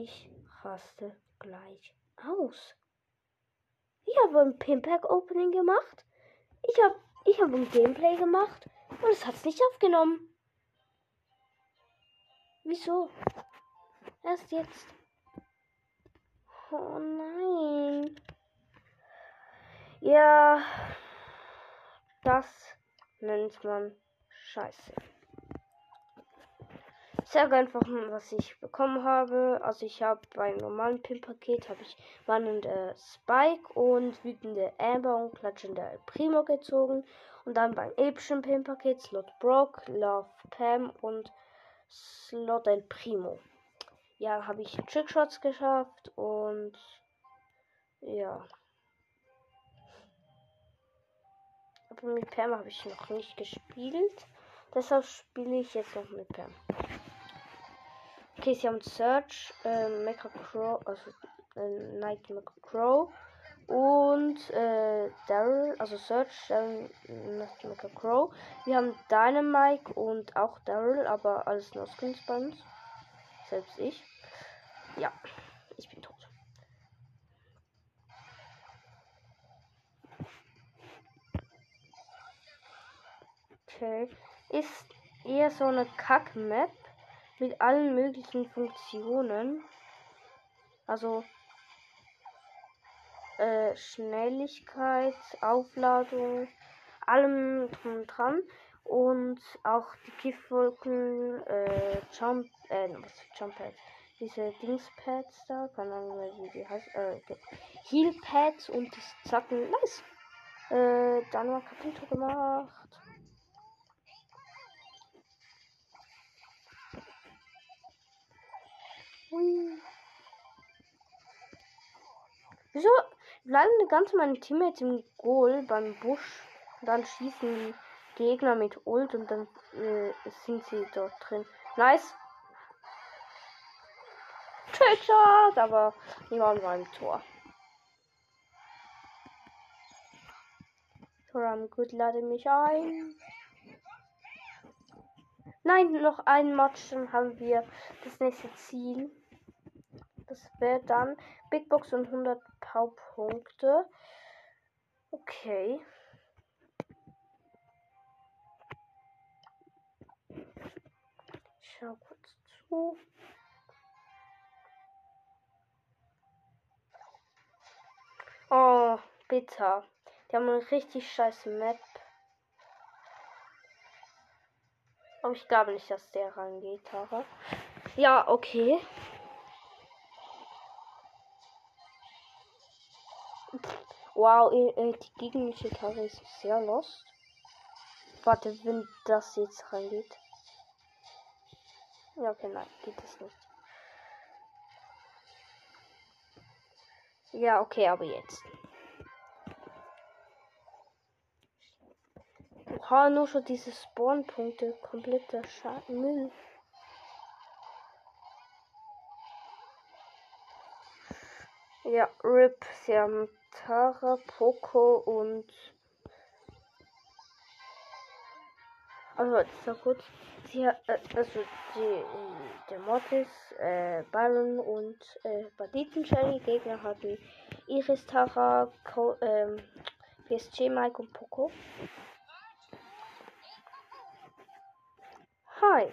Ich raste gleich aus. Ich habe ein Pimpack Opening gemacht. Ich habe ich hab ein Gameplay gemacht und es hat es nicht aufgenommen. Wieso? Erst jetzt. Oh nein. Ja, das nennt man Scheiße. Sage einfach, was ich bekommen habe. Also ich habe beim normalen Pin-Paket habe ich warnende Spike und wütende Amber und klatschende El Primo gezogen. Und dann beim epischen Pin-Paket Slot Brock, Love Pam und Slot El Primo. Ja, habe ich Trickshots geschafft und ja. Aber mit Pam habe ich noch nicht gespielt. Deshalb spiele ich jetzt noch mit Pam. Okay, sie haben Search, äh, Mecha Crow, also äh, Night Mecha Crow und äh, Daryl, also Search, Daryl, Night Mecha Crow. Wir haben Dynamite und auch Daryl, aber alles nur Skins bei uns. Selbst ich. Ja, ich bin tot. Okay, ist eher so eine Kack-Map mit allen möglichen Funktionen. Also äh, Schnelligkeit, Aufladung, allem drum und dran. Und auch die Giftwolken, äh, Jump, äh, was für Jump Pads? Diese Dingspads da, keine Ahnung mehr, wie die heißt, äh, Heal Pads und die Zacken, nice. Äh, dann mal kaputt gemacht. Wieso bleiben ganz meine Teammates im Goal beim Busch? Dann schießen die Gegner mit Ult und dann äh, sind sie dort drin. Nice. Trickshot, aber niemand war im Tor. Toram, gut, lade mich ein. Nein, noch ein Match, dann haben wir das nächste Ziel. Das wäre dann Big Box und 100 Powerpunkte. Okay. Ich schau kurz zu. Oh, bitter. Die haben eine richtig scheiße Map. Aber ich glaube nicht, dass der rangeht, aber. Ja, okay. Wow, äh, die gegnerische Gitarre ist sehr lost. Warte, wenn das jetzt reingeht. Ja, okay, nein, geht es nicht. Ja, okay, aber jetzt. Oha, nur schon diese Spawnpunkte. Kompletter Schaden. Ja, RIP. Sie haben Tara, Poco und. Also, ist ja gut. Sie, äh, also, die, der Mortis, äh, Baron und äh, Banditen Shelly. Gegner hatten Iris, Tara, Co ähm, PSG, Mike und Poco. Hi.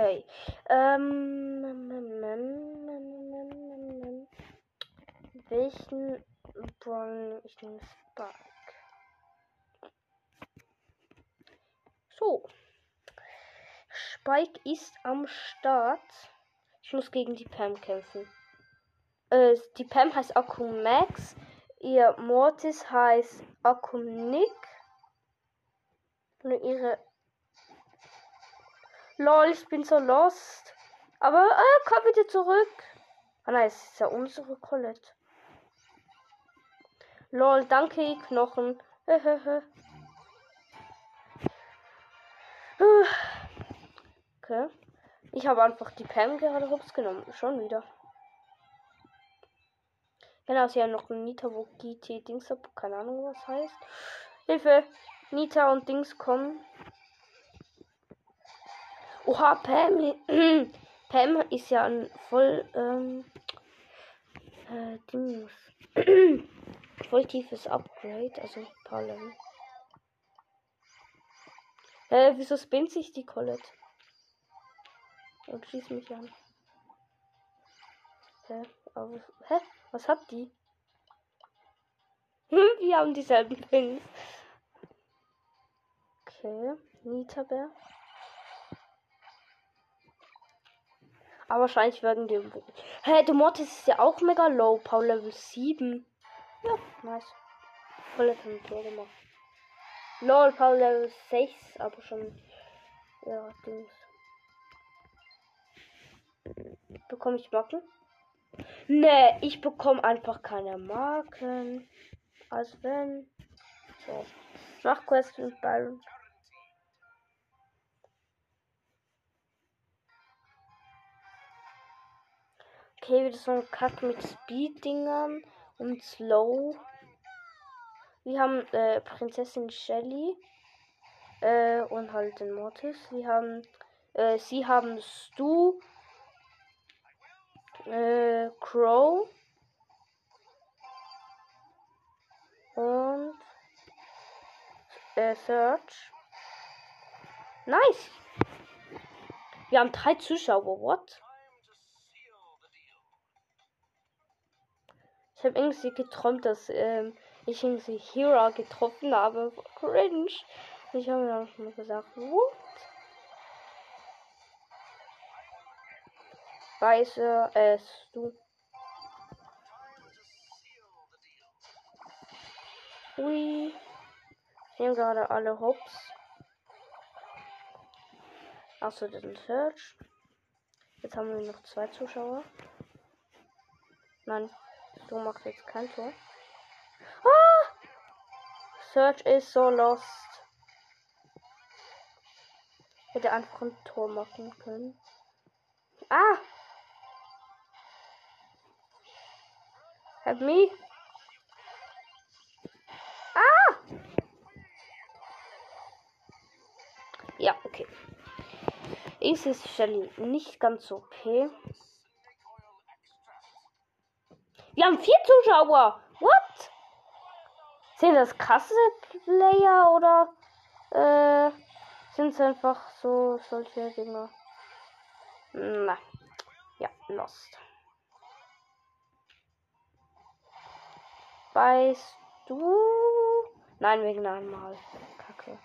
Okay. Ähm, welchen Brawl ich nehme Spark. So. Spike ist am Start. Ich muss gegen die Pam kämpfen. Äh, die Pam heißt Akum Max. Ihr Mortis heißt Akum Nick. Und ihre Lol, ich bin so lost. Aber äh, komm wieder zurück. Ah nein, es ist ja unsere Colette. Lol, danke, Knochen. okay. Ich habe einfach die Pam gerade hops genommen. Schon wieder. Genau, sie haben noch ein Nita, wo GT Dings ab. Keine Ahnung, was heißt. Hilfe! Nita und Dings kommen. Oha, Pam. Pam ist ja ein voll ähm, äh, Dings. voll tiefes Upgrade, also ein paar Level. Hä, wieso spinnt sich die Colette? Und schießt mich an. Hä? Aber, hä? Was hat die? Wir haben dieselben Pins. Okay, Nita-Bär. Aber wahrscheinlich werden die. Hä, hey, der Mortis ist ja auch mega low. Power Level 7. Ja, nice. Voll ein Tor gemacht. Lol, Power Level 6, aber schon. Ja, Dings. Bekomme ich Marken? Nee, ich bekomme einfach keine Marken. Als wenn. So. Nach Quest mit Byron. Okay, wieder so ein Kack mit Speed-Dingern und Slow. Wir haben äh, Prinzessin Shelly äh, und halt den Mortis. Wir haben, äh, sie haben Stu, äh, Crow und äh, Search. Nice. Wir haben drei Zuschauer. What? Ich habe irgendwie geträumt, dass ähm, ich irgendwie Hero getroffen habe. Cringe. Ich habe mir auch mal gesagt, what? Weiße es du. Ui. Sehen gerade alle Hops. Achso, den Search. Jetzt haben wir noch zwei Zuschauer. Nein, Du machst jetzt kein Tor. Ah! Search ist so lost. Hätte einfach ein Tor machen können. Ah! Help me. Ah! Ja, okay. Ist es Shelly nicht ganz okay. Wir haben vier Zuschauer. What? Sind das krasse Player oder äh, sind es einfach so solche Dinge? Na, ja, lost. Weißt du? Nein, wegen einmal. Kacke.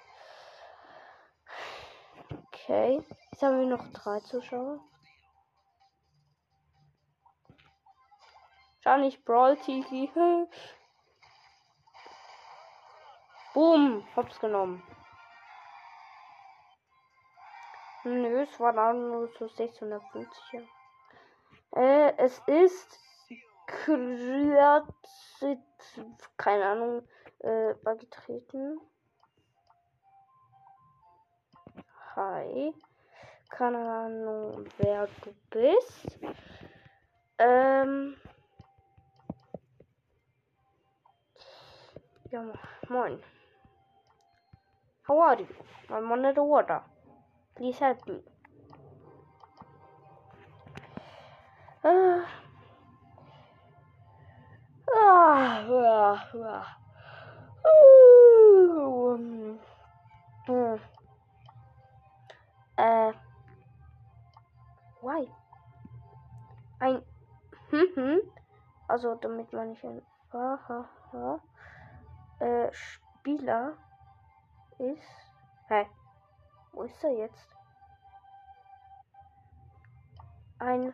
Okay. Jetzt haben wir noch drei Zuschauer. Schau nicht Brawl TV. Boom. Hab's genommen. Nö, es war dann nur so 650. Äh, es ist keine Ahnung, äh, beigetreten. Hi. Keine Ahnung, wer du bist. Ähm. Ja, moin. How are you? I'm under the water. Please help me. Ah, ah. Uh, um, uh, uh, why? Ein, hm, hm. Also, damit meine ich ein, aha, aha äh, Spieler ist. Hä? Wo ist er jetzt? Ein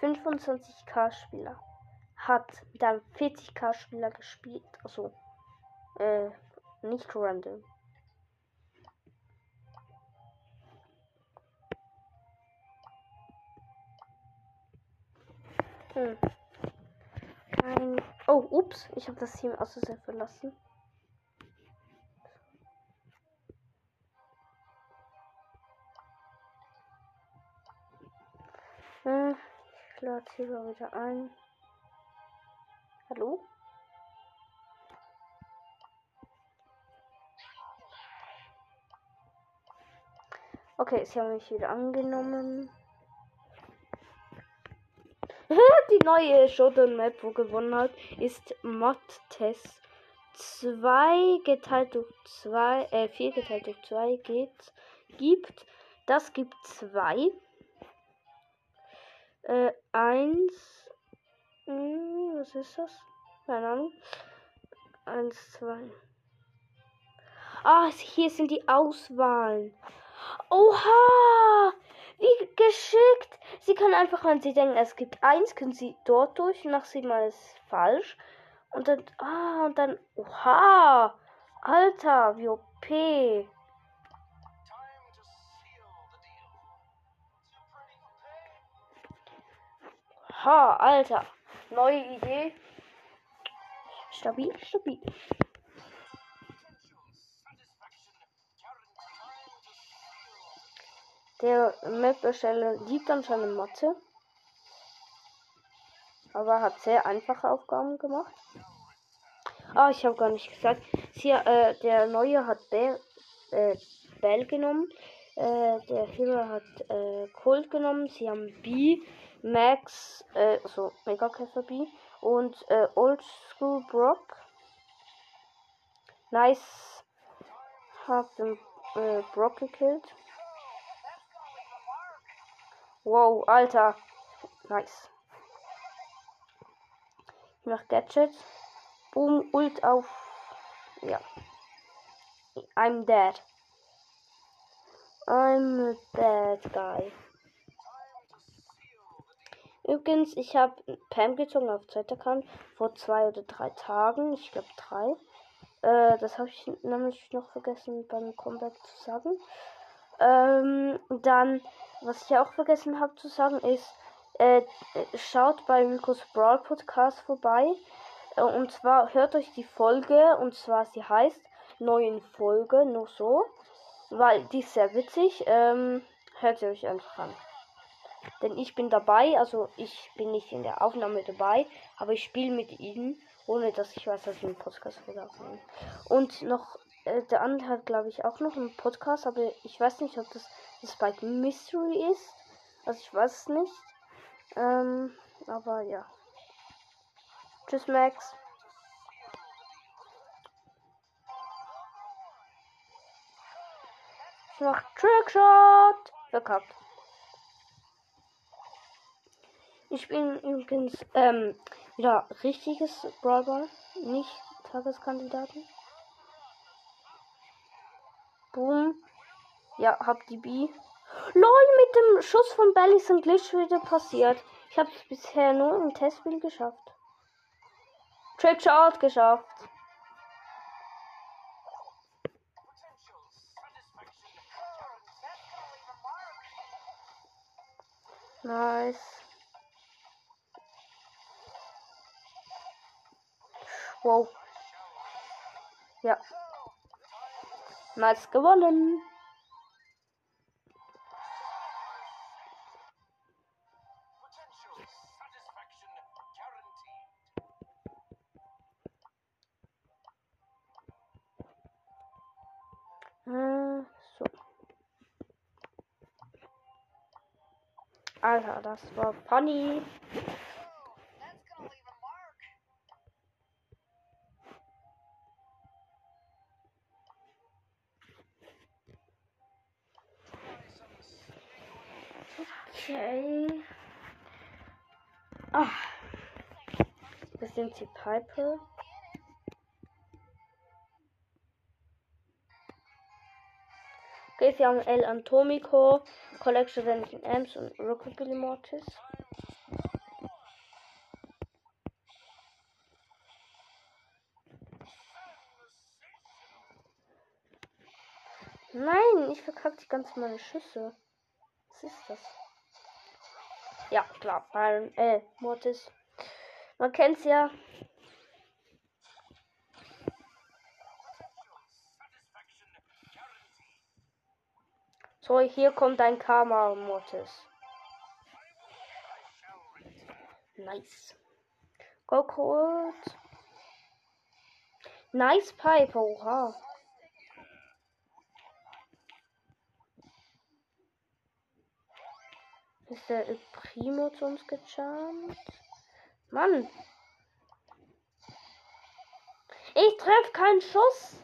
25k Spieler hat mit einem 40k Spieler gespielt. Also, äh, nicht random. Hm. Nein. Oh, ups. Ich habe das Team aus Versehen verlassen. Hm, ich lade hier mal wieder ein. Hallo? Okay, sie haben mich wieder angenommen. Die neue Showdown Map, wo gewonnen hat, ist Mod Test 2 geteilt durch 2, äh, 4 geteilt durch 2 geht, gibt. Das gibt 2. Äh, 1. Hm, was ist das? Keine Ahnung. 1, 2. Ah, hier sind die Auswahlen. Oha! Wie geschickt! Sie können einfach, wenn sie denken, es gibt eins, können sie dort durch, nach siebenmal ist falsch. Und dann, ah, und dann, oha! Alter, wie OP! Ha, Alter. Neue Idee. Stabil, stabil. Der Map-Ersteller liebt anscheinend Mathe. Aber hat sehr einfache Aufgaben gemacht. Ah, ich habe gar nicht gesagt. Sie, äh, der neue hat Bell, äh, Bell genommen. Äh, der Hero hat äh, Colt genommen. Sie haben B, Max, äh, also Mega Käfer B und äh, Old School Brock. Nice. Hab den äh, Brock gekillt. Wow, Alter. Nice. Nach Gadget. Boom, Ult auf. Ja. I'm dead. I'm a bad guy. Übrigens, ich habe Pam gezogen auf Zweiterkan vor zwei oder drei Tagen. Ich glaube drei. Äh, das habe ich nämlich noch vergessen beim Comeback zu sagen. Ähm, dann, was ich auch vergessen habe zu sagen, ist, äh, schaut bei Ricos Brawl Podcast vorbei. Äh, und zwar hört euch die Folge, und zwar sie heißt Neuen Folge, nur so. Weil die ist sehr witzig. Ähm, hört sie euch einfach an. Denn ich bin dabei, also ich bin nicht in der Aufnahme dabei, aber ich spiele mit ihnen, ohne dass ich weiß, dass sie einen Podcast aufnehmen. Und noch, äh, der andere hat, glaube ich, auch noch einen Podcast, aber ich weiß nicht, ob das das Spike Mystery ist. Also ich weiß es nicht. Ähm, aber ja. Tschüss, Max. Ich mach Trickshot. Verkackt. Ich bin übrigens ähm, wieder richtiges Brawler, nicht Tageskandidaten. Boom. Ja, hab die B. LOL, mit dem Schuss von Belly ist ein Glitch wieder passiert. Ich habe es bisher nur im Testspiel geschafft. Trickshot geschafft. Nice. Wow. Ja. Nice gewonnen. So. Alter, das war funny. Sind die Piper. Okay, sie haben El Antomico, Collection Renton Ems und Rockabilly Mortis. Nein, ich verkacke die ganze meine Schüsse. Was ist das? Ja, klar, Byron, äh, Mortis. Man kennt's ja. So, hier kommt ein Karma Mortis. Nice. Go kurz. Nice Pipe, oha. Ist der Primo zu uns gejumpt? Mann! Ich treffe keinen Schuss!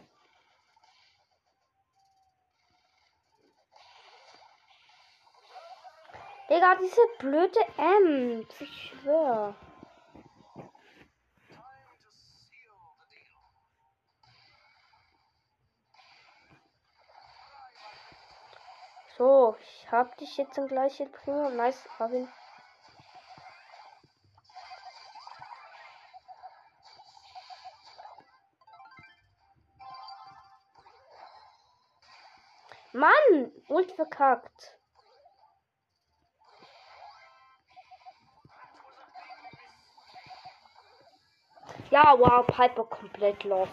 Digga, diese blöde Ems. Ich schwör. So, ich hab dich jetzt im gleichen Primo. Nice, hab. Ult verkackt. Ja, wow, Piper komplett los.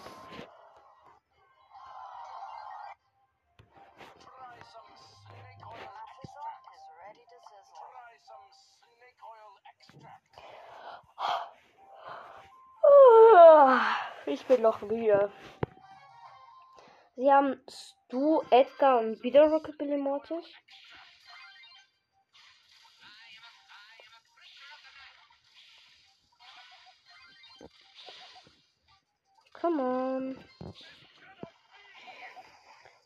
Ich bin noch müde. Sie haben Stu, Edgar und wieder Rockabilly Mortis. Come on.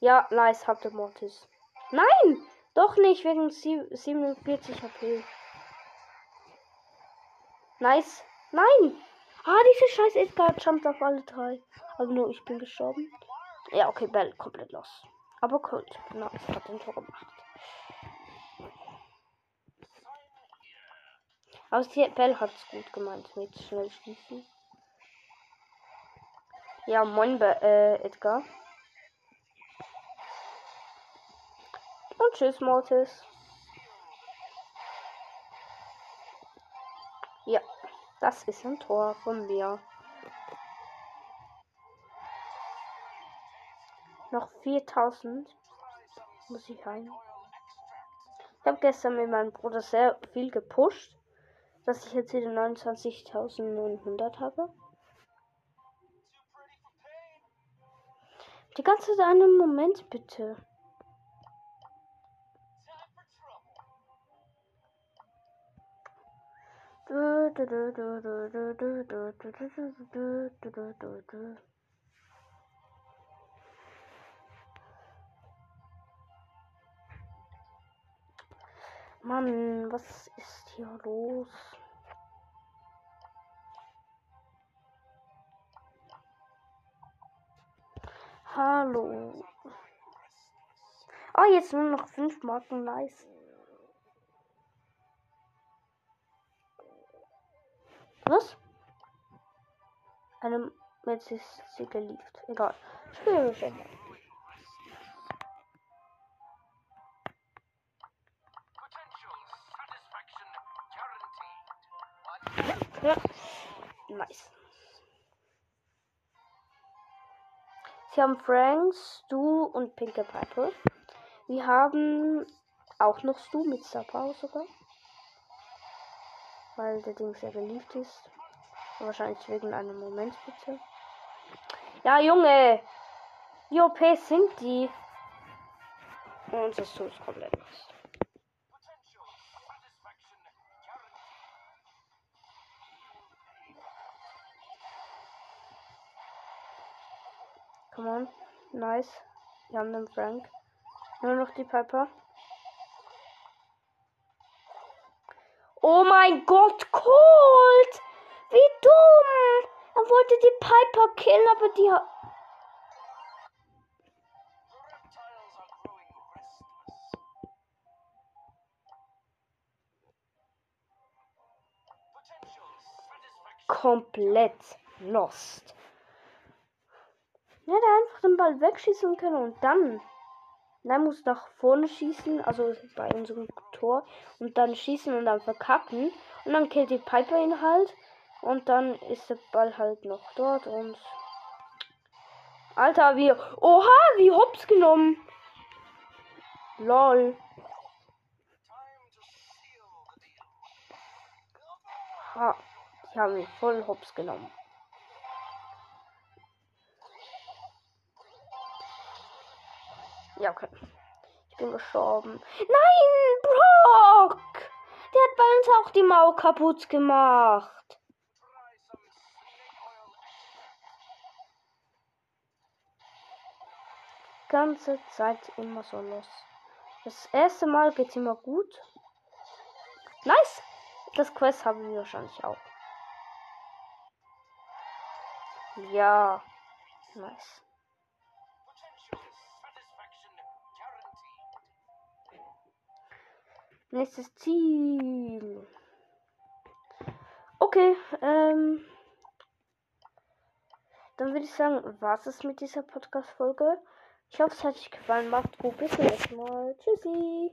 Ja, nice, habt ihr Mortis. Nein! Doch nicht, wegen 47 HP. Nice. Nein! Ah, diese scheiß Edgar jumpt auf alle drei. Aber nur ich bin gestorben. Ja, okay, Bell komplett los. Aber Colt, nice, hat den Tor gemacht. Aber Bell hat es gut gemeint mit schnell schießen. Ja, moin, äh, Edgar. Und tschüss, Mortis. Ja, das ist ein Tor von mir. Noch 4000 muss ich heim. Ich habe gestern mit meinem Bruder sehr viel gepusht, dass ich jetzt wieder 29.900 habe. Die ganze Zeit einen Moment bitte. Mann, was ist hier los? Hallo. Oh, jetzt nur noch fünf Marken. Nice. Was? Eine jetzt ist sie geliebt. Egal. Schwierig. Nice. Sie haben Franks, Stu und Pinke Piper. Wir haben auch noch Stu mit Star sogar. Weil der Ding sehr beliebt ist. Wahrscheinlich wegen einem Moment bitte. Ja, Junge! Wie OP sind die? Und das Stu ist komplett los. Come on. Nice. Wir haben den Frank. Nur noch die Piper. Oh mein Gott, Colt! Wie dumm! Er wollte die Piper killen, aber die hat. Komplett lost. Er hätte einfach den Ball wegschießen können und dann. Dann muss nach vorne schießen, also bei unserem Tor. Und dann schießen und dann verkacken. Und dann killt die Piper ihn halt. Und dann ist der Ball halt noch dort und. Alter, wie. Oha, wie hops genommen. Lol. Ha, ich habe ihn voll hops genommen. Ja, okay. Ich bin gestorben. Nein, Brock! Der hat bei uns auch die Mauer kaputt gemacht. Ganze Zeit immer so los. Das erste Mal geht's immer gut. Nice. Das Quest haben wir wahrscheinlich auch. Ja. Nice. Nächstes Ziel. Okay, ähm. Dann würde ich sagen, was ist mit dieser Podcast-Folge? Ich hoffe, es hat euch gefallen. Macht gut. Bis zum nächsten Mal. Tschüssi.